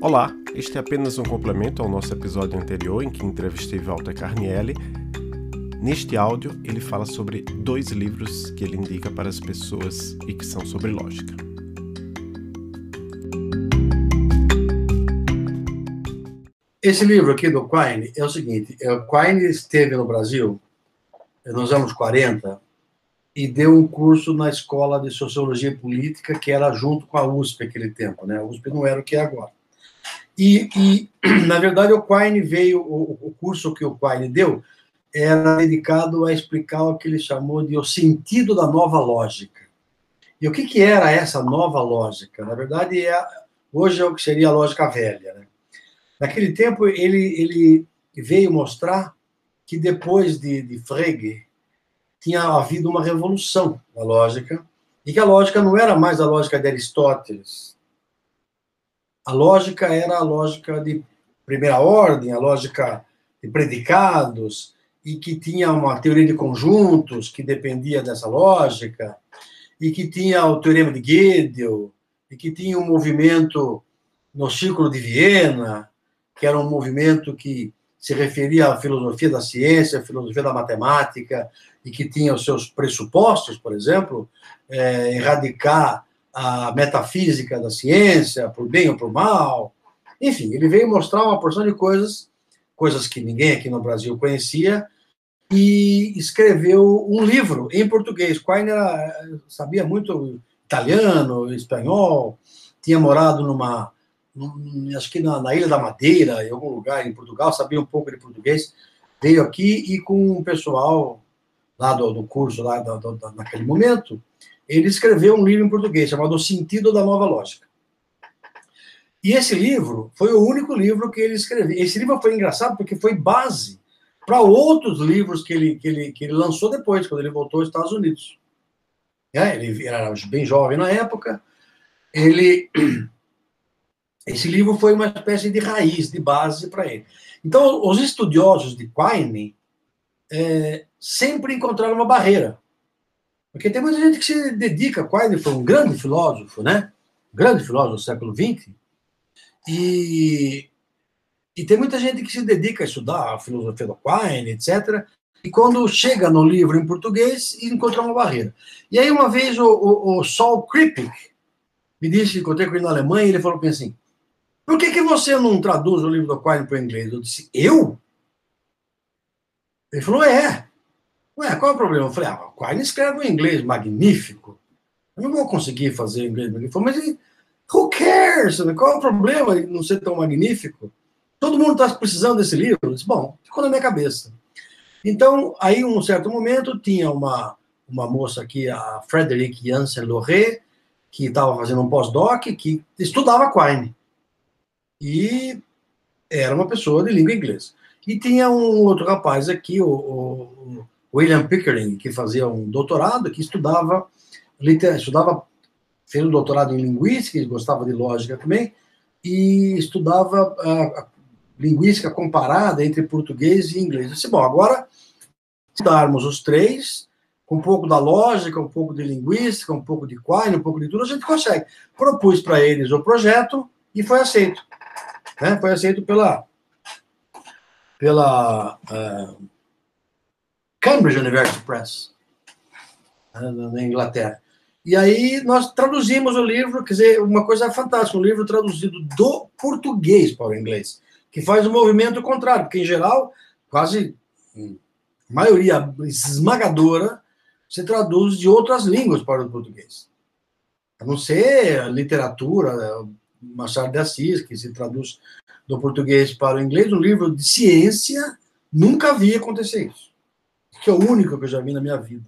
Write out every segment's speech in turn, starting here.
Olá, este é apenas um complemento ao nosso episódio anterior em que entrevistei Walter Carnielli. Neste áudio, ele fala sobre dois livros que ele indica para as pessoas e que são sobre lógica. Esse livro aqui do Quine é o seguinte: é, o Quine esteve no Brasil nos anos 40 e deu um curso na escola de sociologia política que era junto com a USP aquele tempo, né? A USP não era o que é agora. E, e na verdade o Quine veio, o, o, curso que o Quine deu era dedicado a explicar o que ele chamou de o sentido da nova lógica. E o que, que era essa nova lógica? Na verdade, é, hoje é o que seria a lógica velha. Né? Naquele tempo ele, ele veio mostrar que depois de, de Frege tinha havido uma revolução na lógica, e que a lógica não era mais a lógica de Aristóteles. A lógica era a lógica de primeira ordem, a lógica de predicados, e que tinha uma teoria de conjuntos que dependia dessa lógica, e que tinha o teorema de Gödel, e que tinha um movimento no Círculo de Viena, que era um movimento que se referia à filosofia da ciência, à filosofia da matemática, e que tinha os seus pressupostos, por exemplo, é, erradicar a metafísica da ciência, por bem ou por mal. Enfim, ele veio mostrar uma porção de coisas, coisas que ninguém aqui no Brasil conhecia, e escreveu um livro em português. Quine sabia muito italiano, espanhol, tinha morado numa acho que na, na, Ilha da Madeira, em algum lugar em Portugal, sabia um pouco de português, veio aqui e com o pessoal lá do, do curso, lá do, do, naquele momento, ele escreveu um livro em português chamado O Sentido da Nova Lógica. E esse livro foi o único livro que ele escreveu. Esse livro foi engraçado porque foi base para outros livros que ele, que, ele, que ele lançou depois, quando ele voltou aos Estados Unidos. É, ele era bem jovem na época. Ele esse livro foi uma espécie de raiz, de base para ele. Então, os estudiosos de Quine é, sempre encontraram uma barreira. Porque tem muita gente que se dedica, Quine foi um grande filósofo, né? Grande filósofo do século XX, e, e tem muita gente que se dedica a estudar a filosofia do Quine, etc., e quando chega no livro em português, encontra uma barreira. E aí, uma vez, o, o, o Saul Kripik me disse, encontrei com ele na Alemanha, e ele falou assim, por que, que você não traduz o livro do Quine para o inglês? Eu disse, eu? Ele falou, é. Ué, qual é o problema? Eu falei, ah, o Quine escreve em inglês magnífico. Eu não vou conseguir fazer inglês magnífico. Mas who cares? Qual é o problema de não ser tão magnífico? Todo mundo está precisando desse livro. Eu disse, bom, ficou na minha cabeça. Então, aí, um certo momento, tinha uma, uma moça aqui, a Frederique Janssen Loré, que estava fazendo um pós-doc, que estudava Quine e era uma pessoa de língua inglesa. E tinha um outro rapaz aqui, o, o William Pickering, que fazia um doutorado, que estudava, estudava, fez um doutorado em linguística, gostava de lógica também, e estudava a, a linguística comparada entre português e inglês. Eu disse, bom, agora, se darmos os três, com um pouco da lógica, um pouco de linguística, um pouco de Quine, um pouco de tudo, a gente consegue. Propus para eles o projeto e foi aceito né? Foi aceito pela pela uh, Cambridge University Press né, na Inglaterra. E aí nós traduzimos o livro, quer dizer, uma coisa fantástica, um livro traduzido do português para o inglês, que faz o um movimento contrário, porque em geral, quase maioria esmagadora se traduz de outras línguas para o português. A não ser a literatura, Machado de Assis, que se traduz do português para o inglês, um livro de ciência, nunca vi acontecer isso. Que é o único que eu já vi na minha vida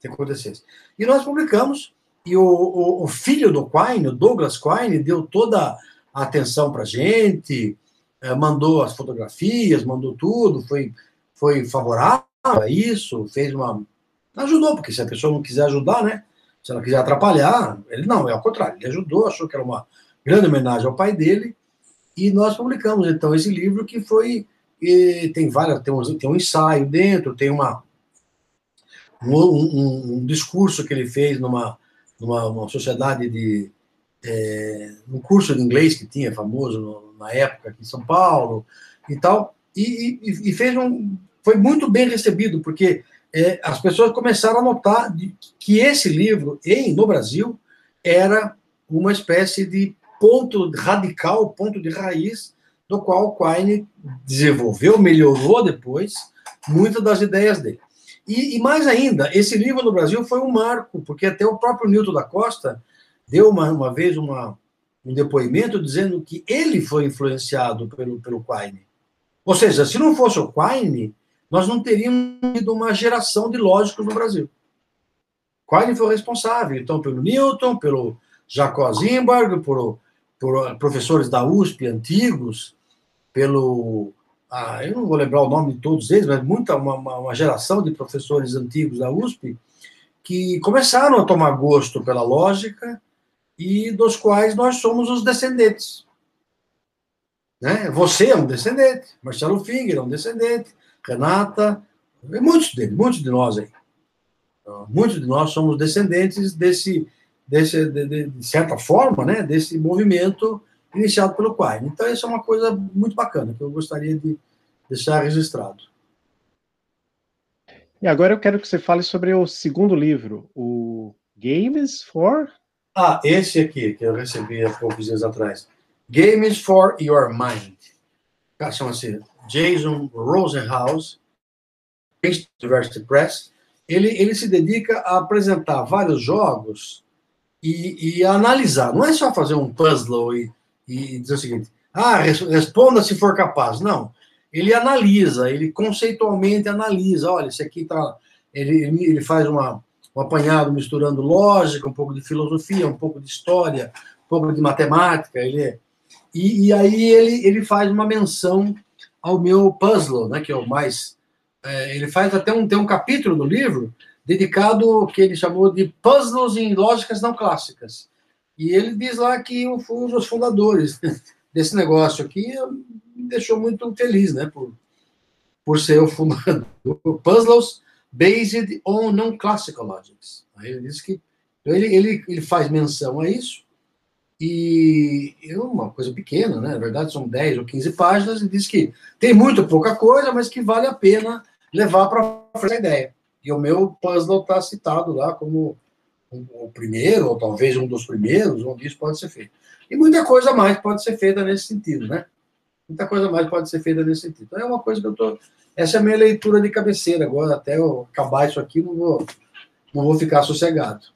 que acontecesse. E nós publicamos, e o, o, o filho do Quine, o Douglas Quine, deu toda a atenção para a gente, eh, mandou as fotografias, mandou tudo, foi, foi favorável a isso, fez uma. Ajudou, porque se a pessoa não quiser ajudar, né? Se ela quiser atrapalhar, ele não, é ao contrário, ele ajudou, achou que era uma grande homenagem ao pai dele, e nós publicamos então esse livro que foi tem várias tem um, tem um ensaio dentro, tem uma um, um, um discurso que ele fez numa numa sociedade de é, um curso de inglês que tinha famoso no, na época aqui em São Paulo e tal, e, e, e fez um, foi muito bem recebido, porque é, as pessoas começaram a notar de, que esse livro, em, no Brasil, era uma espécie de ponto radical, ponto de raiz, do qual o Quine desenvolveu, melhorou depois muitas das ideias dele. E, e, mais ainda, esse livro no Brasil foi um marco, porque até o próprio Newton da Costa deu uma, uma vez uma, um depoimento dizendo que ele foi influenciado pelo, pelo Quine. Ou seja, se não fosse o Quine, nós não teríamos tido uma geração de lógicos no Brasil. Quine foi responsável, então, pelo Newton, pelo Jacob Zimbarg, por, por professores da USP antigos, pelo ah, eu não vou lembrar o nome de todos eles, mas muita uma, uma, geração de professores antigos da USP que começaram a tomar gosto pela lógica e dos quais nós somos os descendentes. Né? Você é um descendente, Marcelo Finger é um descendente, Renata, muitos deles, muitos de nós aí. Muitos de nós somos descendentes desse, desse de, de, de certa forma, né, desse movimento iniciado pelo Quine. Então, isso é uma coisa muito bacana, que eu gostaria de deixar registrado. E agora eu quero que você fale sobre o segundo livro, o Games for... Ah, esse aqui, que eu recebi há poucos dias atrás. Games for Your Mind. Chama-se Jason Rosenhaus, University Press. Ele, ele se dedica a apresentar vários jogos e, e a analisar. Não é só fazer um puzzle e e diz o seguinte: ah, responda se for capaz. Não. Ele analisa, ele conceitualmente analisa. Olha, esse aqui tá. Ele, ele faz uma, um apanhado misturando lógica, um pouco de filosofia, um pouco de história, um pouco de matemática. Ele é, e, e aí ele, ele faz uma menção ao meu puzzle, né, que é o mais. É, ele faz até um, tem um capítulo do livro dedicado ao que ele chamou de puzzles em lógicas não clássicas. E ele diz lá que eu fui um dos fundadores desse negócio aqui, me deixou muito feliz, né, por, por ser o fundador. Puzzles based on non-classical logics. Aí ele diz que então ele, ele, ele faz menção a isso, e é uma coisa pequena, né? Na verdade, são 10 ou 15 páginas, e diz que tem muito pouca coisa, mas que vale a pena levar para essa ideia. E o meu puzzle está citado lá como o primeiro, ou talvez um dos primeiros, onde isso pode ser feito. E muita coisa mais pode ser feita nesse sentido, né? Muita coisa mais pode ser feita nesse sentido. Então é uma coisa que eu tô. Essa é a minha leitura de cabeceira. Agora, até eu acabar isso aqui, não vou, não vou ficar sossegado.